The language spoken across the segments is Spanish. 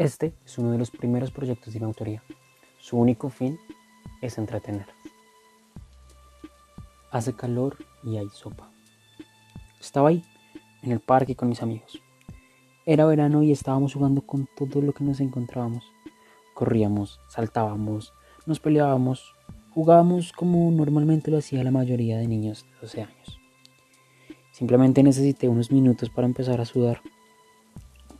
Este es uno de los primeros proyectos de mi autoría. Su único fin es entretener. Hace calor y hay sopa. Estaba ahí, en el parque con mis amigos. Era verano y estábamos jugando con todo lo que nos encontrábamos. Corríamos, saltábamos, nos peleábamos, jugábamos como normalmente lo hacía la mayoría de niños de 12 años. Simplemente necesité unos minutos para empezar a sudar.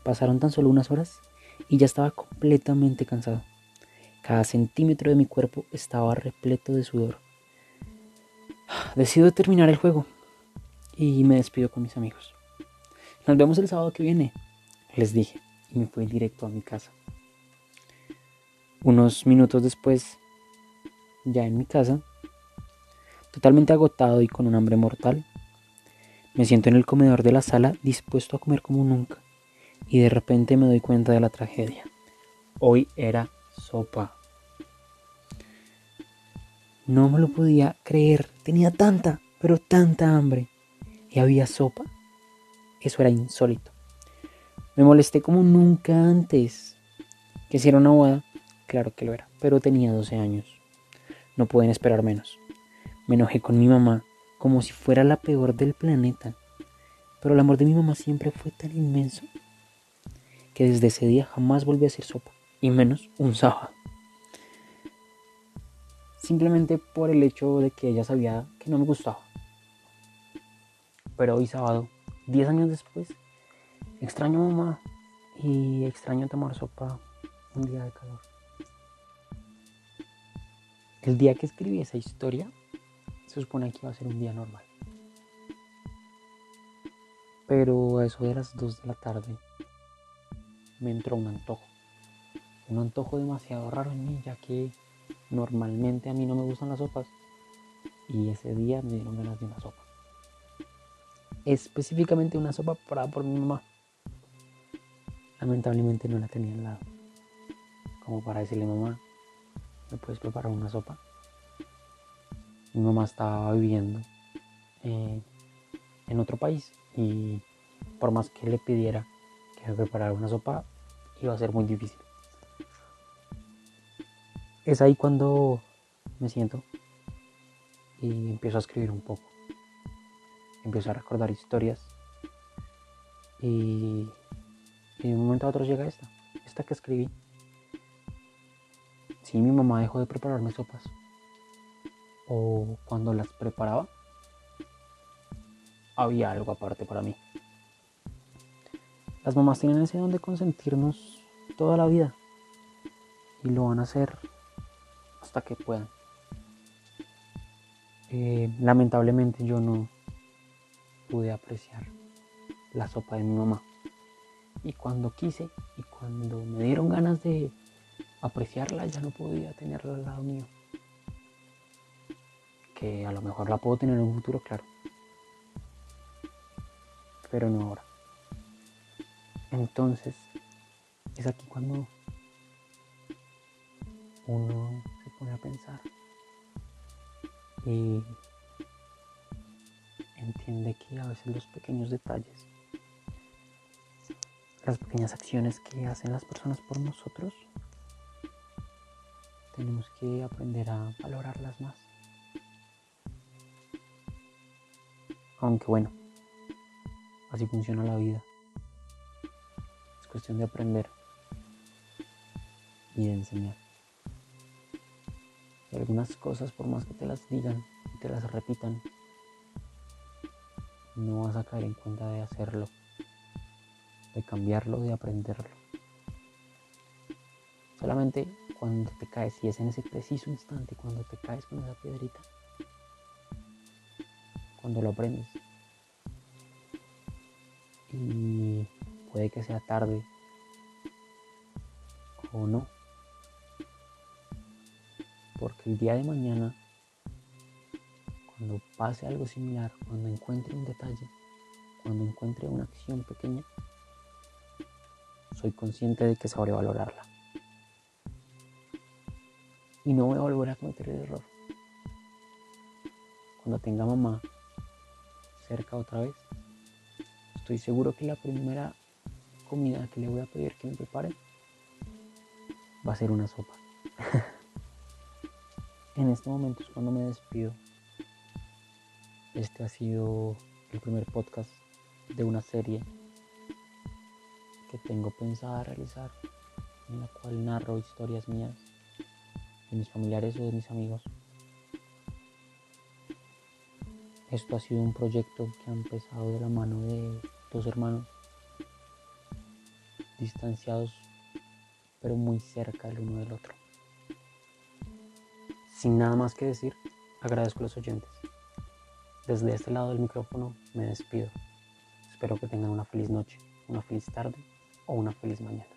Pasaron tan solo unas horas y ya estaba completamente cansado. Cada centímetro de mi cuerpo estaba repleto de sudor. Decido terminar el juego y me despido con mis amigos. Nos vemos el sábado que viene, les dije, y me fui directo a mi casa. Unos minutos después, ya en mi casa, totalmente agotado y con un hambre mortal, me siento en el comedor de la sala dispuesto a comer como nunca y de repente me doy cuenta de la tragedia. Hoy era sopa. No me lo podía creer. Tenía tanta, pero tanta hambre. Y había sopa. Eso era insólito. Me molesté como nunca antes. Que si era una boda, claro que lo era, pero tenía 12 años. No pueden esperar menos. Me enojé con mi mamá como si fuera la peor del planeta. Pero el amor de mi mamá siempre fue tan inmenso que desde ese día jamás volví a hacer sopa, y menos un sábado. Simplemente por el hecho de que ella sabía que no me gustaba. Pero hoy sábado, 10 años después, extraño mamá y extraño tomar sopa un día de calor. El día que escribí esa historia, se supone que iba a ser un día normal. Pero a eso de las 2 de la tarde me entró un antojo. Un antojo demasiado raro en mí, ya que normalmente a mí no me gustan las sopas. Y ese día me dieron ganas de una sopa. Específicamente una sopa preparada por mi mamá. Lamentablemente no la tenía al lado. Como para decirle, mamá, ¿me puedes preparar una sopa? Mi mamá estaba viviendo eh, en otro país y por más que le pidiera que preparar una sopa iba a ser muy difícil. Es ahí cuando me siento y empiezo a escribir un poco. Empiezo a recordar historias y, y de un momento a otro llega esta, esta que escribí. Si mi mamá dejó de prepararme sopas o cuando las preparaba, había algo aparte para mí. Las mamás tienen ese don de consentirnos toda la vida y lo van a hacer hasta que puedan. Eh, lamentablemente yo no pude apreciar la sopa de mi mamá. Y cuando quise y cuando me dieron ganas de apreciarla, ya no podía tenerla al lado mío. Que a lo mejor la puedo tener en un futuro, claro. Pero no ahora. Entonces, es aquí cuando uno se pone a pensar y entiende que a veces los pequeños detalles, las pequeñas acciones que hacen las personas por nosotros, tenemos que aprender a valorarlas más. Aunque bueno, así funciona la vida cuestión de aprender y de enseñar. Y algunas cosas, por más que te las digan y te las repitan, no vas a caer en cuenta de hacerlo, de cambiarlo, de aprenderlo. Solamente cuando te caes, y es en ese preciso instante, cuando te caes con esa piedrita, cuando lo aprendes. Y Puede que sea tarde o no. Porque el día de mañana, cuando pase algo similar, cuando encuentre un detalle, cuando encuentre una acción pequeña, soy consciente de que sabré valorarla. Y no voy a volver a cometer el error. Cuando tenga mamá cerca otra vez, estoy seguro que la primera comida que le voy a pedir que me prepare va a ser una sopa. en este momento es cuando me despido. Este ha sido el primer podcast de una serie que tengo pensada realizar, en la cual narro historias mías, de mis familiares o de mis amigos. Esto ha sido un proyecto que ha empezado de la mano de dos hermanos distanciados pero muy cerca el uno del otro. Sin nada más que decir, agradezco a los oyentes. Desde este lado del micrófono me despido. Espero que tengan una feliz noche, una feliz tarde o una feliz mañana.